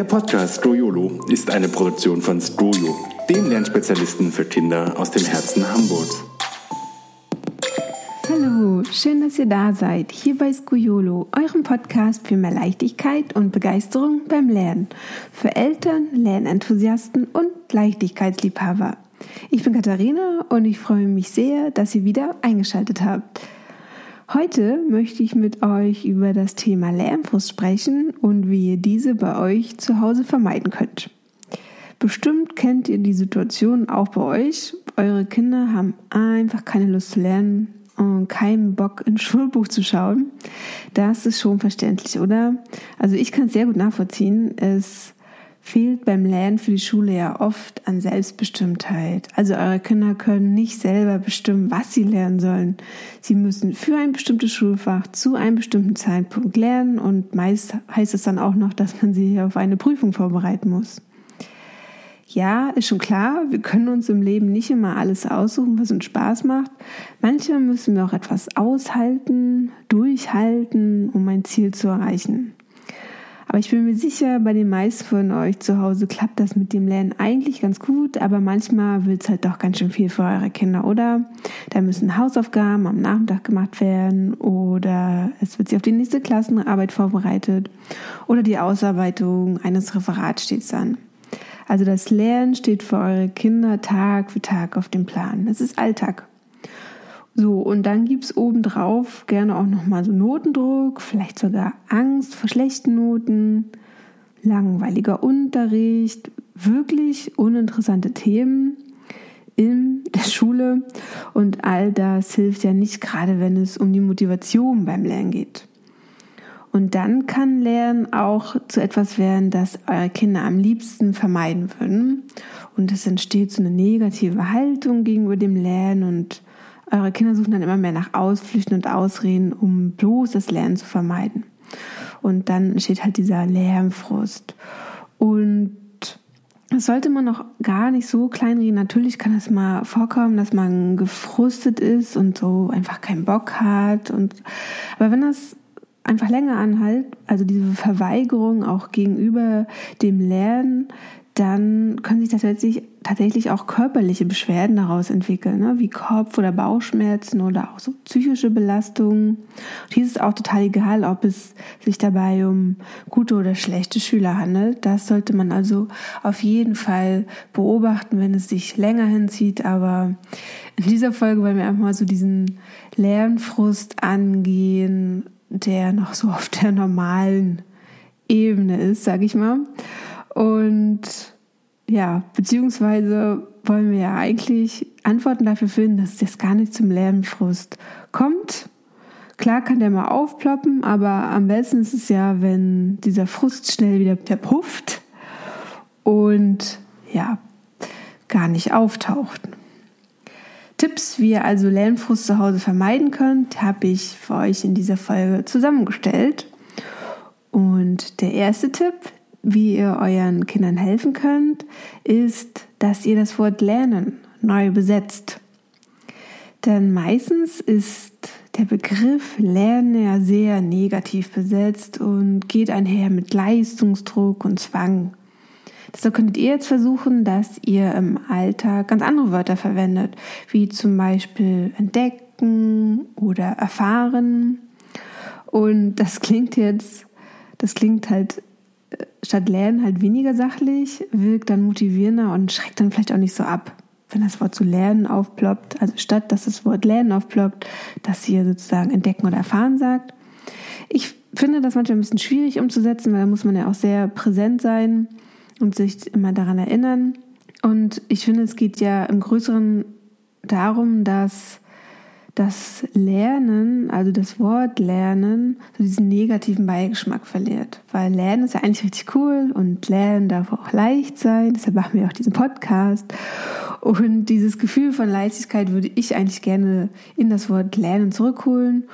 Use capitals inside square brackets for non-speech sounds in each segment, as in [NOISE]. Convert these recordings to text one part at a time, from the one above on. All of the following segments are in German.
Der Podcast Stroyolo ist eine Produktion von Stroyo, dem Lernspezialisten für Kinder aus dem Herzen Hamburgs. Hallo, schön, dass ihr da seid, hier bei Skujolo, eurem Podcast für mehr Leichtigkeit und Begeisterung beim Lernen. Für Eltern, Lernenthusiasten und Leichtigkeitsliebhaber. Ich bin Katharina und ich freue mich sehr, dass ihr wieder eingeschaltet habt. Heute möchte ich mit euch über das Thema Lernfrust sprechen und wie ihr diese bei euch zu Hause vermeiden könnt. Bestimmt kennt ihr die Situation auch bei euch. Eure Kinder haben einfach keine Lust zu lernen und keinen Bock ins Schulbuch zu schauen. Das ist schon verständlich, oder? Also ich kann es sehr gut nachvollziehen. Es fehlt beim Lernen für die Schule ja oft an Selbstbestimmtheit. Also eure Kinder können nicht selber bestimmen, was sie lernen sollen. Sie müssen für ein bestimmtes Schulfach zu einem bestimmten Zeitpunkt lernen und meist heißt es dann auch noch, dass man sie auf eine Prüfung vorbereiten muss. Ja, ist schon klar, wir können uns im Leben nicht immer alles aussuchen, was uns Spaß macht. Manchmal müssen wir auch etwas aushalten, durchhalten, um ein Ziel zu erreichen. Aber ich bin mir sicher, bei den meisten von euch zu Hause klappt das mit dem Lernen eigentlich ganz gut, aber manchmal wird es halt doch ganz schön viel für eure Kinder, oder? Da müssen Hausaufgaben am Nachmittag gemacht werden oder es wird sie auf die nächste Klassenarbeit vorbereitet oder die Ausarbeitung eines Referats steht an. Also das Lernen steht für eure Kinder Tag für Tag auf dem Plan. Es ist Alltag. So, und dann gibt es obendrauf gerne auch nochmal so Notendruck, vielleicht sogar Angst vor schlechten Noten, langweiliger Unterricht, wirklich uninteressante Themen in der Schule. Und all das hilft ja nicht gerade, wenn es um die Motivation beim Lernen geht. Und dann kann Lernen auch zu etwas werden, das eure Kinder am liebsten vermeiden würden. Und es entsteht so eine negative Haltung gegenüber dem Lernen und eure Kinder suchen dann immer mehr nach Ausflüchten und Ausreden, um bloß das Lernen zu vermeiden. Und dann entsteht halt dieser Lärmfrust. Und das sollte man noch gar nicht so kleinreden. Natürlich kann es mal vorkommen, dass man gefrustet ist und so einfach keinen Bock hat. Und, aber wenn das einfach länger anhält, also diese Verweigerung auch gegenüber dem Lernen, dann können sich tatsächlich, tatsächlich auch körperliche Beschwerden daraus entwickeln, ne? wie Kopf- oder Bauchschmerzen oder auch so psychische Belastungen. Und hier ist es auch total egal, ob es sich dabei um gute oder schlechte Schüler handelt. Das sollte man also auf jeden Fall beobachten, wenn es sich länger hinzieht. Aber in dieser Folge wollen wir einfach mal so diesen Lernfrust angehen, der noch so auf der normalen Ebene ist, sag ich mal. Und ja, beziehungsweise wollen wir ja eigentlich Antworten dafür finden, dass das gar nicht zum Lernfrust kommt. Klar kann der mal aufploppen, aber am besten ist es ja, wenn dieser Frust schnell wieder verpufft und ja, gar nicht auftaucht. Tipps, wie ihr also Lernfrust zu Hause vermeiden könnt, habe ich für euch in dieser Folge zusammengestellt. Und der erste Tipp, wie ihr euren Kindern helfen könnt, ist, dass ihr das Wort lernen neu besetzt. Denn meistens ist der Begriff Lernen ja sehr negativ besetzt und geht einher mit Leistungsdruck und Zwang. Deshalb könntet ihr jetzt versuchen, dass ihr im Alltag ganz andere Wörter verwendet, wie zum Beispiel entdecken oder erfahren. Und das klingt jetzt, das klingt halt statt Lernen halt weniger sachlich, wirkt dann motivierender und schreckt dann vielleicht auch nicht so ab, wenn das Wort zu lernen aufploppt. Also statt dass das Wort lernen aufploppt, dass ihr sozusagen entdecken oder erfahren sagt. Ich finde das manchmal ein bisschen schwierig umzusetzen, weil da muss man ja auch sehr präsent sein und sich immer daran erinnern. Und ich finde, es geht ja im Größeren darum, dass das Lernen, also das Wort Lernen, so diesen negativen Beigeschmack verliert. Weil Lernen ist ja eigentlich richtig cool und Lernen darf auch leicht sein. Deshalb machen wir auch diesen Podcast. Und dieses Gefühl von Leichtigkeit würde ich eigentlich gerne in das Wort Lernen zurückholen.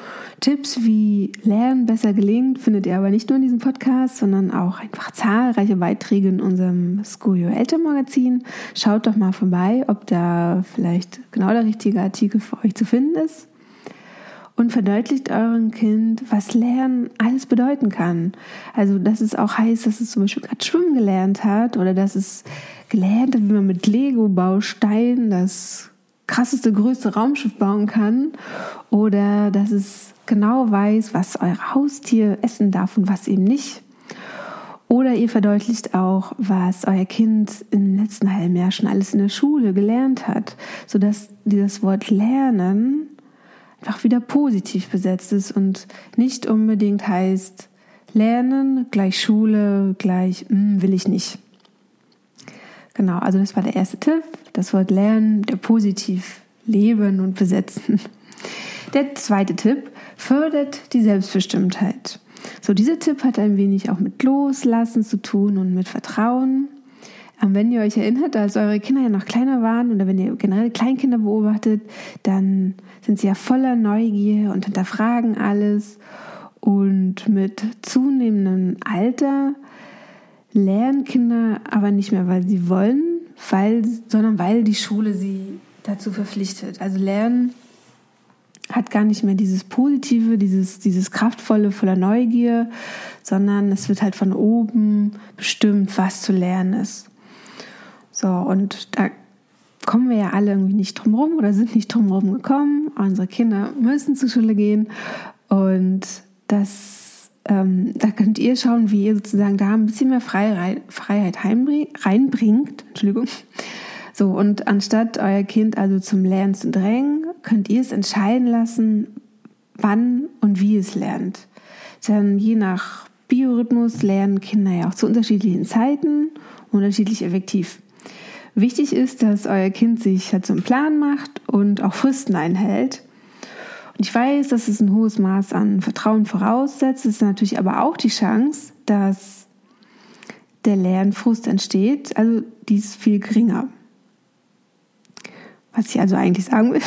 Tipps, wie Lernen besser gelingt, findet ihr aber nicht nur in diesem Podcast, sondern auch einfach zahlreiche Beiträge in unserem School Your Elternmagazin. Schaut doch mal vorbei, ob da vielleicht genau der richtige Artikel für euch zu finden ist. Und verdeutlicht eurem Kind, was Lernen alles bedeuten kann. Also, dass es auch heißt, dass es zum Beispiel gerade schwimmen gelernt hat oder dass es gelernt hat, wie man mit Lego-Bausteinen das krasseste, größte Raumschiff bauen kann oder dass es genau weiß, was euer Haustier essen darf und was eben nicht. Oder ihr verdeutlicht auch, was euer Kind im letzten halben Jahr schon alles in der Schule gelernt hat, sodass dieses Wort Lernen einfach wieder positiv besetzt ist und nicht unbedingt heißt, Lernen gleich Schule gleich hm, will ich nicht. Genau, also das war der erste Tipp. Das Wort Lernen, der positiv leben und besetzen. Der zweite Tipp fördert die Selbstbestimmtheit. So, dieser Tipp hat ein wenig auch mit Loslassen zu tun und mit Vertrauen. Wenn ihr euch erinnert, als eure Kinder ja noch kleiner waren oder wenn ihr generell Kleinkinder beobachtet, dann sind sie ja voller Neugier und hinterfragen alles. Und mit zunehmendem Alter lernen Kinder aber nicht mehr, weil sie wollen, weil, sondern weil die Schule sie dazu verpflichtet. Also Lernen hat gar nicht mehr dieses Positive, dieses, dieses Kraftvolle, voller Neugier, sondern es wird halt von oben bestimmt, was zu lernen ist. So, und da kommen wir ja alle irgendwie nicht drum rum oder sind nicht drum rum gekommen. Unsere Kinder müssen zur Schule gehen und das, ähm, da könnt ihr schauen, wie ihr sozusagen da ein bisschen mehr Freiheit, Freiheit reinbringt. Entschuldigung. So, und anstatt euer Kind also zum Lernen zu drängen, könnt ihr es entscheiden lassen, wann und wie es lernt. Denn je nach Biorhythmus lernen Kinder ja auch zu unterschiedlichen Zeiten unterschiedlich effektiv. Wichtig ist, dass euer Kind sich halt so einen Plan macht und auch Fristen einhält. Und ich weiß, dass es ein hohes Maß an Vertrauen voraussetzt. Es ist natürlich aber auch die Chance, dass der Lernfrust entsteht. Also die ist viel geringer. Was ich also eigentlich sagen will,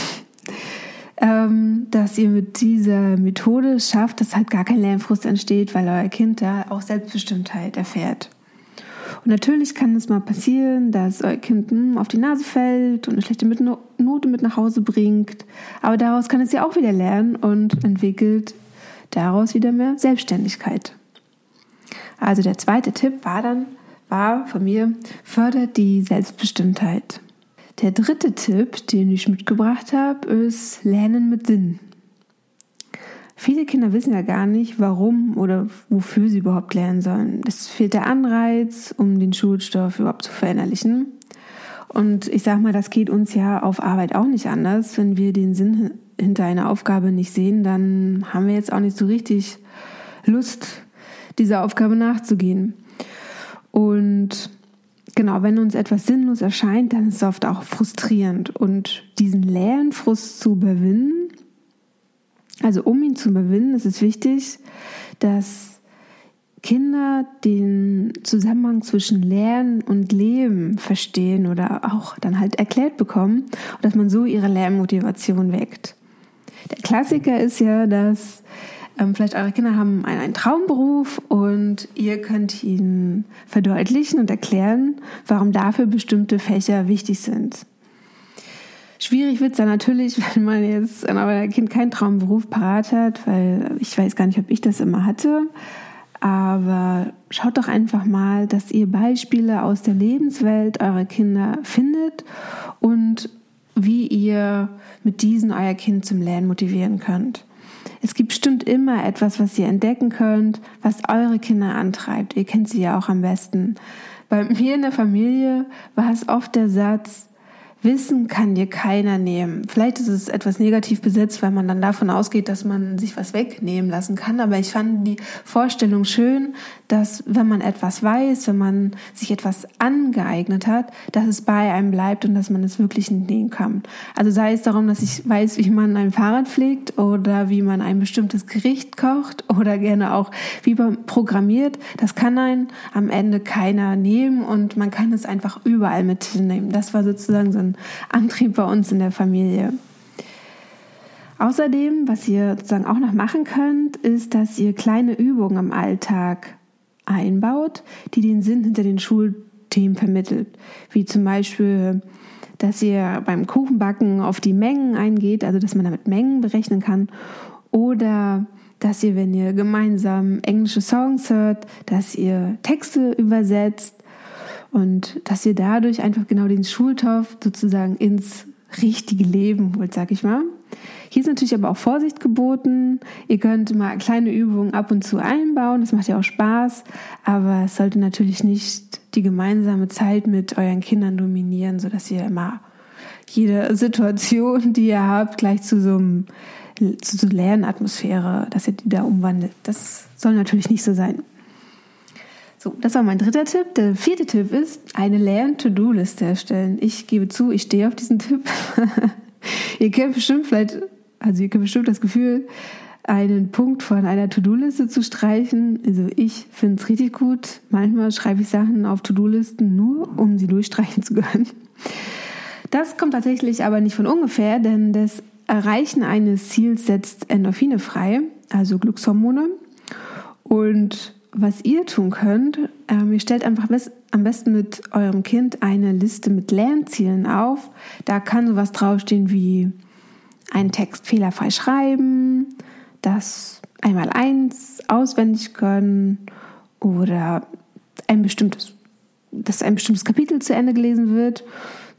[LAUGHS] ähm, dass ihr mit dieser Methode schafft, dass halt gar kein Lernfrust entsteht, weil euer Kind da auch Selbstbestimmtheit erfährt. Und natürlich kann es mal passieren, dass euer Kind hm, auf die Nase fällt und eine schlechte Note mit nach Hause bringt. Aber daraus kann es ja auch wieder lernen und entwickelt daraus wieder mehr Selbstständigkeit. Also der zweite Tipp war dann, war von mir, fördert die Selbstbestimmtheit. Der dritte Tipp, den ich mitgebracht habe, ist Lernen mit Sinn. Viele Kinder wissen ja gar nicht, warum oder wofür sie überhaupt lernen sollen. Es fehlt der Anreiz, um den Schulstoff überhaupt zu verinnerlichen. Und ich sage mal, das geht uns ja auf Arbeit auch nicht anders. Wenn wir den Sinn hinter einer Aufgabe nicht sehen, dann haben wir jetzt auch nicht so richtig Lust, dieser Aufgabe nachzugehen. Und genau, wenn uns etwas sinnlos erscheint, dann ist es oft auch frustrierend. Und diesen leeren Frust zu überwinden, also um ihn zu überwinden, ist es wichtig, dass Kinder den Zusammenhang zwischen Lernen und Leben verstehen oder auch dann halt erklärt bekommen und dass man so ihre Lernmotivation weckt. Der Klassiker ist ja, dass ähm, vielleicht eure Kinder haben einen, einen Traumberuf und ihr könnt ihnen verdeutlichen und erklären, warum dafür bestimmte Fächer wichtig sind. Schwierig wird es dann natürlich, [LAUGHS] wenn man jetzt an euer Kind keinen Traumberuf parat hat, weil ich weiß gar nicht, ob ich das immer hatte. Aber schaut doch einfach mal, dass ihr Beispiele aus der Lebenswelt eurer Kinder findet und wie ihr mit diesen euer Kind zum Lernen motivieren könnt. Es gibt bestimmt immer etwas, was ihr entdecken könnt, was eure Kinder antreibt. Ihr kennt sie ja auch am besten. Bei mir in der Familie war es oft der Satz, Wissen kann dir keiner nehmen. Vielleicht ist es etwas negativ besetzt, weil man dann davon ausgeht, dass man sich was wegnehmen lassen kann. Aber ich fand die Vorstellung schön, dass wenn man etwas weiß, wenn man sich etwas angeeignet hat, dass es bei einem bleibt und dass man es wirklich entnehmen kann. Also sei es darum, dass ich weiß, wie man ein Fahrrad pflegt oder wie man ein bestimmtes Gericht kocht oder gerne auch wie man programmiert. Das kann einen am Ende keiner nehmen und man kann es einfach überall mitnehmen. Das war sozusagen so Antrieb bei uns in der Familie. Außerdem, was ihr sozusagen auch noch machen könnt, ist, dass ihr kleine Übungen im Alltag einbaut, die den Sinn hinter den Schulthemen vermittelt. Wie zum Beispiel, dass ihr beim Kuchenbacken auf die Mengen eingeht, also dass man damit Mengen berechnen kann Oder dass ihr, wenn ihr gemeinsam englische Songs hört, dass ihr Texte übersetzt und dass ihr dadurch einfach genau den Schulstoff sozusagen ins richtige Leben holt, sag ich mal. Hier ist natürlich aber auch Vorsicht geboten. Ihr könnt mal kleine Übungen ab und zu einbauen, das macht ja auch Spaß, aber es sollte natürlich nicht die gemeinsame Zeit mit euren Kindern dominieren, sodass ihr immer jede Situation, die ihr habt, gleich zu so einem zu so Lernatmosphäre, dass ihr die da umwandelt. Das soll natürlich nicht so sein. So, das war mein dritter Tipp. Der vierte Tipp ist, eine Lern-To-Do-Liste erstellen. Ich gebe zu, ich stehe auf diesen Tipp. [LAUGHS] ihr kennt bestimmt vielleicht, also ihr kennt bestimmt das Gefühl, einen Punkt von einer To-Do-Liste zu streichen. Also ich finde es richtig gut. Manchmal schreibe ich Sachen auf To-Do-Listen nur, um sie durchstreichen zu können. Das kommt tatsächlich aber nicht von ungefähr, denn das Erreichen eines Ziels setzt Endorphine frei, also Glückshormone. Und was ihr tun könnt, ähm, ihr stellt einfach am besten mit eurem Kind eine Liste mit Lernzielen auf. Da kann sowas draufstehen wie einen Text fehlerfrei schreiben, das einmal eins auswendig können oder ein bestimmtes, dass ein bestimmtes Kapitel zu Ende gelesen wird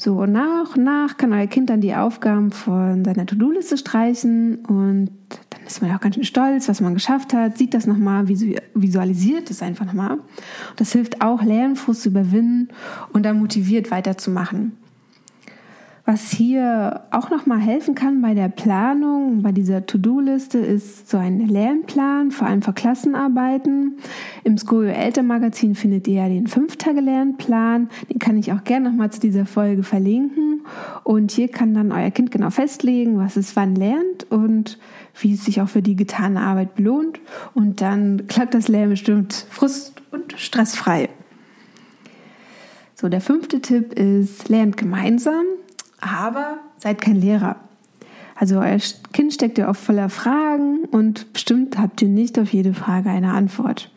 so nach und nach kann euer Kind dann die Aufgaben von seiner To-Do-Liste streichen und dann ist man ja auch ganz schön stolz, was man geschafft hat, sieht das nochmal, visualisiert es einfach nochmal. Das hilft auch, Lernfrust zu überwinden und dann motiviert weiterzumachen. Was hier auch nochmal helfen kann bei der Planung, bei dieser To-Do-Liste, ist so ein Lernplan, vor allem für Klassenarbeiten. Im Skojo Elternmagazin findet ihr ja den Fünf-Tage-Lernplan. Den kann ich auch gerne nochmal zu dieser Folge verlinken. Und hier kann dann euer Kind genau festlegen, was es wann lernt und wie es sich auch für die getane Arbeit belohnt. Und dann klappt das Lernen bestimmt frust- und stressfrei. So, der fünfte Tipp ist, lernt gemeinsam aber seid kein Lehrer. Also euer Kind steckt ja oft voller Fragen und bestimmt habt ihr nicht auf jede Frage eine Antwort.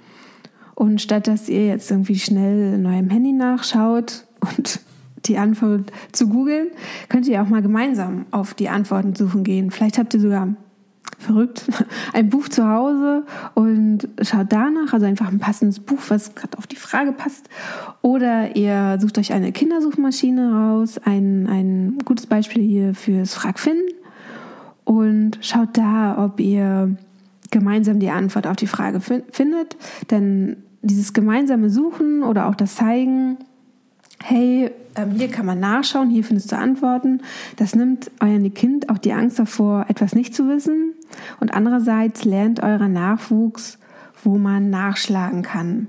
Und statt dass ihr jetzt irgendwie schnell in eurem Handy nachschaut und [LAUGHS] die Antwort zu googeln, könnt ihr auch mal gemeinsam auf die Antworten suchen gehen. Vielleicht habt ihr sogar verrückt, ein Buch zu Hause und schaut danach, also einfach ein passendes Buch, was gerade auf die Frage passt. Oder ihr sucht euch eine Kindersuchmaschine raus, ein, ein gutes Beispiel hier fürs Frag finden und schaut da, ob ihr gemeinsam die Antwort auf die Frage findet. Denn dieses gemeinsame Suchen oder auch das Zeigen, hey, ähm, hier kann man nachschauen, hier findest du Antworten. Das nimmt eurem Kind auch die Angst davor, etwas nicht zu wissen. Und andererseits lernt euer Nachwuchs, wo man nachschlagen kann.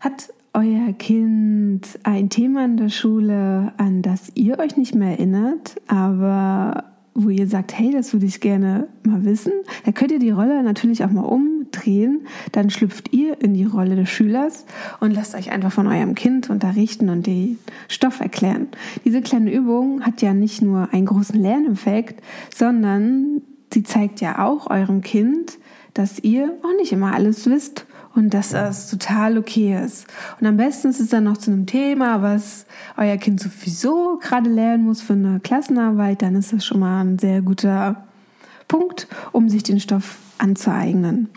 Hat euer Kind ein Thema in der Schule, an das ihr euch nicht mehr erinnert, aber wo ihr sagt, hey, das würde ich gerne mal wissen, da könnt ihr die Rolle natürlich auch mal umdrehen. Dann schlüpft ihr in die Rolle des Schülers und lasst euch einfach von eurem Kind unterrichten und den Stoff erklären. Diese kleine Übung hat ja nicht nur einen großen Lerneffekt, sondern sie zeigt ja auch eurem Kind, dass ihr auch nicht immer alles wisst und dass das total okay ist. Und am besten ist es dann noch zu einem Thema, was euer Kind sowieso gerade lernen muss für eine Klassenarbeit, dann ist das schon mal ein sehr guter Punkt, um sich den Stoff anzueignen.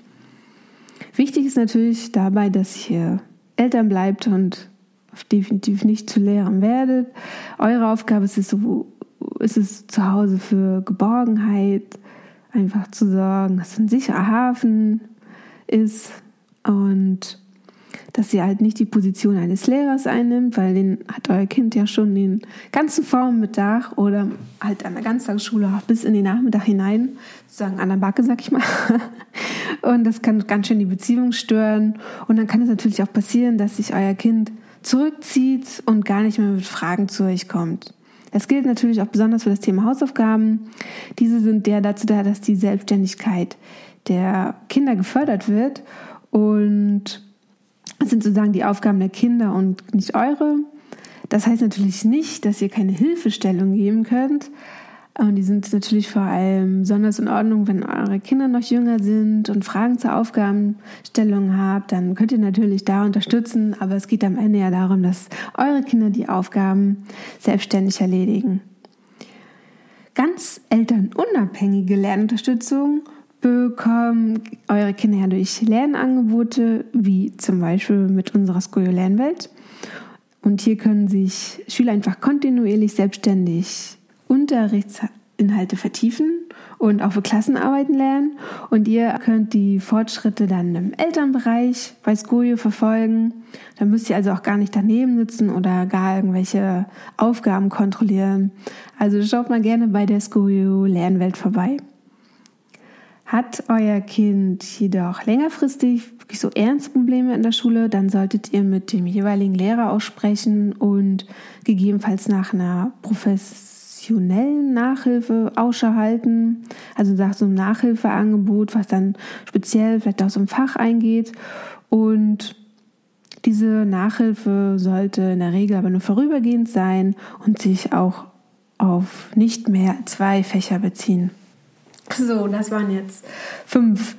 Wichtig ist natürlich dabei, dass ihr Eltern bleibt und definitiv nicht zu lehren werdet. Eure Aufgabe ist es, so, ist es zu Hause für Geborgenheit, einfach zu sorgen, dass es ein sicherer Hafen ist, und dass sie halt nicht die Position eines Lehrers einnimmt, weil den hat euer Kind ja schon den ganzen Vormittag oder halt an der Ganztagsschule auch bis in den Nachmittag hinein, sozusagen an der Backe, sag ich mal. [LAUGHS] Und das kann ganz schön die Beziehung stören. Und dann kann es natürlich auch passieren, dass sich euer Kind zurückzieht und gar nicht mehr mit Fragen zu euch kommt. Das gilt natürlich auch besonders für das Thema Hausaufgaben. Diese sind der dazu da, dass die Selbstständigkeit der Kinder gefördert wird und das sind sozusagen die Aufgaben der Kinder und nicht eure. Das heißt natürlich nicht, dass ihr keine Hilfestellung geben könnt. Und die sind natürlich vor allem besonders in Ordnung, wenn eure Kinder noch jünger sind und Fragen zur Aufgabenstellung habt, dann könnt ihr natürlich da unterstützen. Aber es geht am Ende ja darum, dass eure Kinder die Aufgaben selbstständig erledigen. Ganz elternunabhängige Lernunterstützung bekommen eure Kinder durch Lernangebote, wie zum Beispiel mit unserer Skojo Lernwelt. Und hier können sich Schüler einfach kontinuierlich selbstständig Unterrichtsinhalte vertiefen und auch für Klassenarbeiten lernen. Und ihr könnt die Fortschritte dann im Elternbereich bei Skojo verfolgen. Da müsst ihr also auch gar nicht daneben sitzen oder gar irgendwelche Aufgaben kontrollieren. Also schaut mal gerne bei der Skojo Lernwelt vorbei. Hat euer Kind jedoch längerfristig wirklich so ernste Probleme in der Schule, dann solltet ihr mit dem jeweiligen Lehrer aussprechen und gegebenenfalls nach einer professionellen Nachhilfe Ausschau halten. Also nach so einem Nachhilfeangebot, was dann speziell vielleicht aus dem Fach eingeht. Und diese Nachhilfe sollte in der Regel aber nur vorübergehend sein und sich auch auf nicht mehr zwei Fächer beziehen. So, das waren jetzt fünf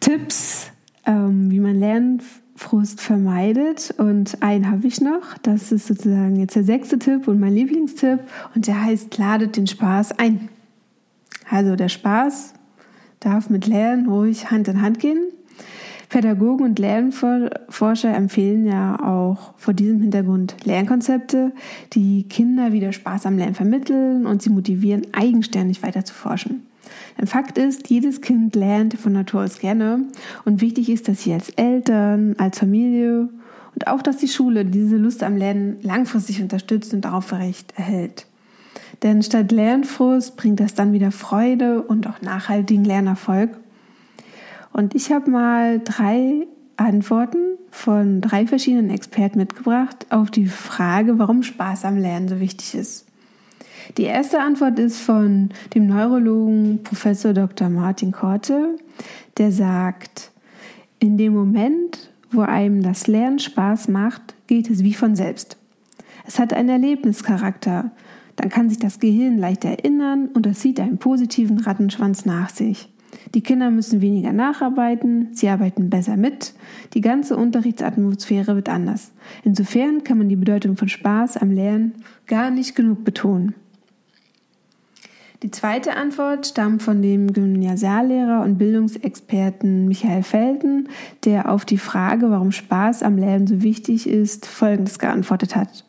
Tipps, ähm, wie man Lernfrust vermeidet. Und einen habe ich noch. Das ist sozusagen jetzt der sechste Tipp und mein Lieblingstipp. Und der heißt, ladet den Spaß ein. Also der Spaß darf mit Lernen ruhig Hand in Hand gehen. Pädagogen und Lernforscher empfehlen ja auch vor diesem Hintergrund Lernkonzepte, die Kinder wieder Spaß am Lernen vermitteln und sie motivieren, eigenständig weiter zu forschen. Ein Fakt ist, jedes Kind lernt von Natur aus gerne und wichtig ist, dass sie als Eltern, als Familie und auch, dass die Schule diese Lust am Lernen langfristig unterstützt und aufrecht erhält. Denn statt Lernfrust bringt das dann wieder Freude und auch nachhaltigen Lernerfolg. Und ich habe mal drei Antworten von drei verschiedenen Experten mitgebracht auf die Frage, warum Spaß am Lernen so wichtig ist. Die erste Antwort ist von dem Neurologen Professor Dr. Martin Korte, der sagt, in dem Moment, wo einem das Lernen Spaß macht, geht es wie von selbst. Es hat einen Erlebnischarakter. Dann kann sich das Gehirn leicht erinnern und es zieht einen positiven Rattenschwanz nach sich. Die Kinder müssen weniger nacharbeiten, sie arbeiten besser mit, die ganze Unterrichtsatmosphäre wird anders. Insofern kann man die Bedeutung von Spaß am Lernen gar nicht genug betonen. Die zweite Antwort stammt von dem Gymnasiallehrer und Bildungsexperten Michael Felten, der auf die Frage, warum Spaß am Lernen so wichtig ist, Folgendes geantwortet hat.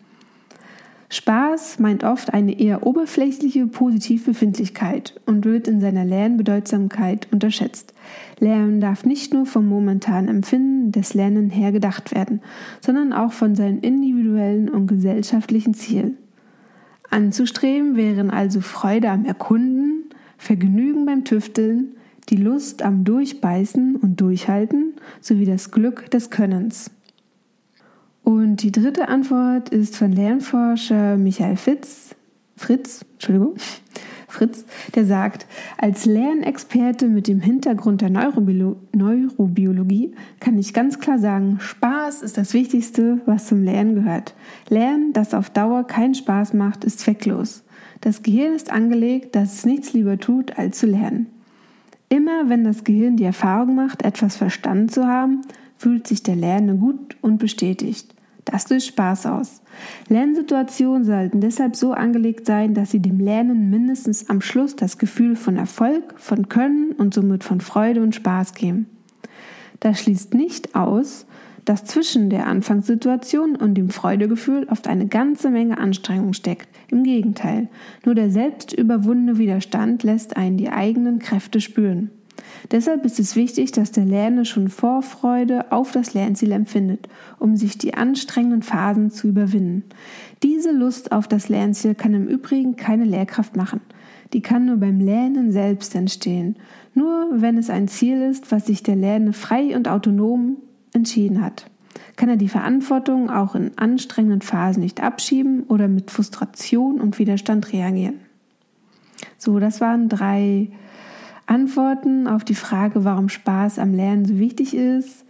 Spaß meint oft eine eher oberflächliche Positivbefindlichkeit und wird in seiner Lernbedeutsamkeit unterschätzt. Lernen darf nicht nur vom momentanen Empfinden des Lernen her gedacht werden, sondern auch von seinen individuellen und gesellschaftlichen Zielen. Anzustreben wären also Freude am Erkunden, Vergnügen beim Tüfteln, die Lust am Durchbeißen und Durchhalten sowie das Glück des Könnens. Und die dritte Antwort ist von Lernforscher Michael Fitz, Fritz, Entschuldigung, Fritz, der sagt, als Lernexperte mit dem Hintergrund der Neurobiolo Neurobiologie kann ich ganz klar sagen, Spaß ist das Wichtigste, was zum Lernen gehört. Lernen, das auf Dauer keinen Spaß macht, ist zwecklos. Das Gehirn ist angelegt, dass es nichts lieber tut, als zu lernen. Immer wenn das Gehirn die Erfahrung macht, etwas verstanden zu haben, fühlt sich der Lernende gut und bestätigt. Das löst Spaß aus. Lernsituationen sollten deshalb so angelegt sein, dass sie dem Lernen mindestens am Schluss das Gefühl von Erfolg, von Können und somit von Freude und Spaß geben. Das schließt nicht aus, dass zwischen der Anfangssituation und dem Freudegefühl oft eine ganze Menge Anstrengung steckt. Im Gegenteil, nur der selbst überwundene Widerstand lässt einen die eigenen Kräfte spüren. Deshalb ist es wichtig, dass der Lernende schon Vorfreude auf das Lernziel empfindet, um sich die anstrengenden Phasen zu überwinden. Diese Lust auf das Lernziel kann im Übrigen keine Lehrkraft machen. Die kann nur beim Lernen selbst entstehen. Nur wenn es ein Ziel ist, was sich der Lernende frei und autonom entschieden hat, kann er die Verantwortung auch in anstrengenden Phasen nicht abschieben oder mit Frustration und Widerstand reagieren. So, das waren drei Antworten auf die Frage, warum Spaß am Lernen so wichtig ist.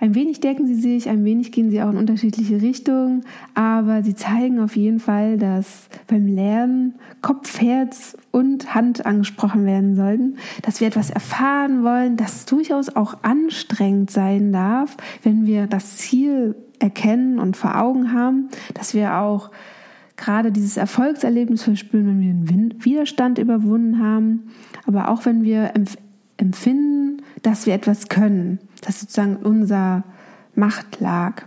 Ein wenig decken sie sich, ein wenig gehen sie auch in unterschiedliche Richtungen, aber sie zeigen auf jeden Fall, dass beim Lernen Kopf, Herz und Hand angesprochen werden sollten, dass wir etwas erfahren wollen, dass es durchaus auch anstrengend sein darf, wenn wir das Ziel erkennen und vor Augen haben, dass wir auch gerade dieses Erfolgserlebnis verspüren, wenn wir einen Widerstand überwunden haben, aber auch wenn wir empfinden, dass wir etwas können, dass sozusagen unser Macht lag.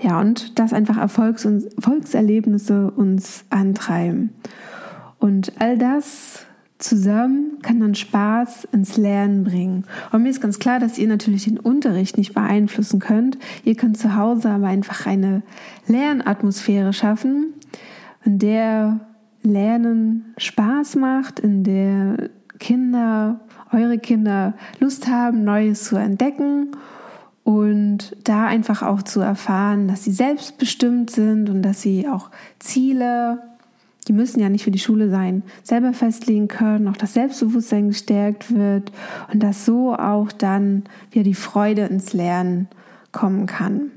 Ja, und dass einfach Erfolgs- und Erfolgserlebnisse uns antreiben. Und all das zusammen kann dann Spaß ins Lernen bringen. Und mir ist ganz klar, dass ihr natürlich den Unterricht nicht beeinflussen könnt. Ihr könnt zu Hause aber einfach eine Lernatmosphäre schaffen, in der Lernen Spaß macht, in der Kinder, eure Kinder Lust haben, Neues zu entdecken und da einfach auch zu erfahren, dass sie selbstbestimmt sind und dass sie auch Ziele die müssen ja nicht für die Schule sein, selber festlegen können, auch das Selbstbewusstsein gestärkt wird und dass so auch dann wieder die Freude ins Lernen kommen kann.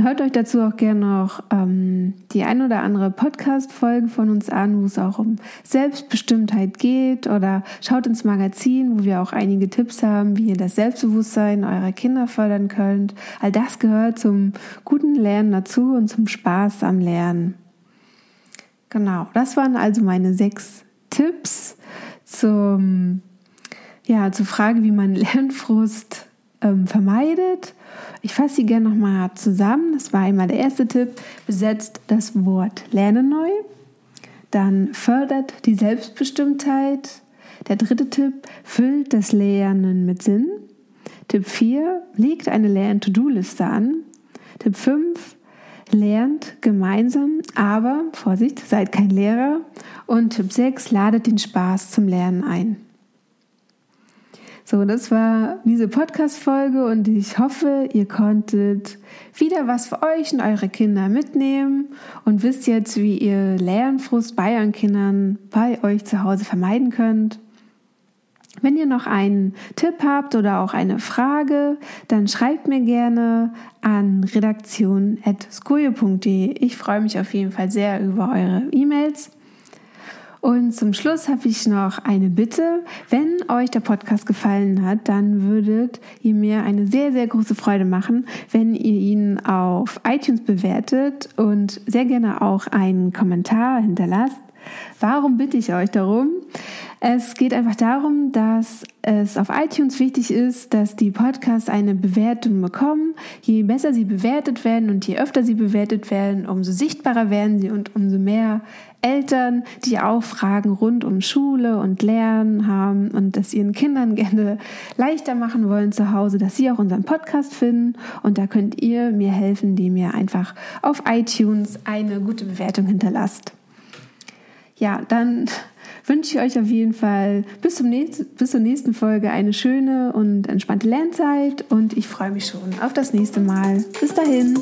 Hört euch dazu auch gerne noch ähm, die ein oder andere Podcast-Folge von uns an, wo es auch um Selbstbestimmtheit geht oder schaut ins Magazin, wo wir auch einige Tipps haben, wie ihr das Selbstbewusstsein eurer Kinder fördern könnt. All das gehört zum guten Lernen dazu und zum Spaß am Lernen. Genau, das waren also meine sechs Tipps zum, ja, zur Frage, wie man [LAUGHS] Lernfrust ähm, vermeidet. Ich fasse sie gerne nochmal zusammen. Das war einmal der erste Tipp, besetzt das Wort Lernen neu. Dann fördert die Selbstbestimmtheit. Der dritte Tipp, füllt das Lernen mit Sinn. Tipp 4, legt eine Lern-To-Do-Liste an. Tipp 5, lernt gemeinsam, aber Vorsicht, seid kein Lehrer. Und Tipp 6, ladet den Spaß zum Lernen ein. So, das war diese Podcast-Folge und ich hoffe, ihr konntet wieder was für euch und eure Kinder mitnehmen und wisst jetzt, wie ihr Lernfrust bei euren Kindern bei euch zu Hause vermeiden könnt. Wenn ihr noch einen Tipp habt oder auch eine Frage, dann schreibt mir gerne an redaktion.skoje.de. Ich freue mich auf jeden Fall sehr über eure E-Mails. Und zum Schluss habe ich noch eine Bitte. Wenn euch der Podcast gefallen hat, dann würdet ihr mir eine sehr, sehr große Freude machen, wenn ihr ihn auf iTunes bewertet und sehr gerne auch einen Kommentar hinterlasst. Warum bitte ich euch darum? Es geht einfach darum, dass es auf iTunes wichtig ist, dass die Podcasts eine Bewertung bekommen. Je besser sie bewertet werden und je öfter sie bewertet werden, umso sichtbarer werden sie und umso mehr Eltern, die auch Fragen rund um Schule und Lernen haben und das ihren Kindern [LAUGHS] gerne leichter machen wollen zu Hause, dass sie auch unseren Podcast finden. Und da könnt ihr mir helfen, indem ihr einfach auf iTunes eine gute Bewertung hinterlasst. Ja, dann wünsche ich euch auf jeden Fall bis, zum nächsten, bis zur nächsten Folge eine schöne und entspannte Lernzeit und ich freue mich schon auf das nächste Mal. Bis dahin.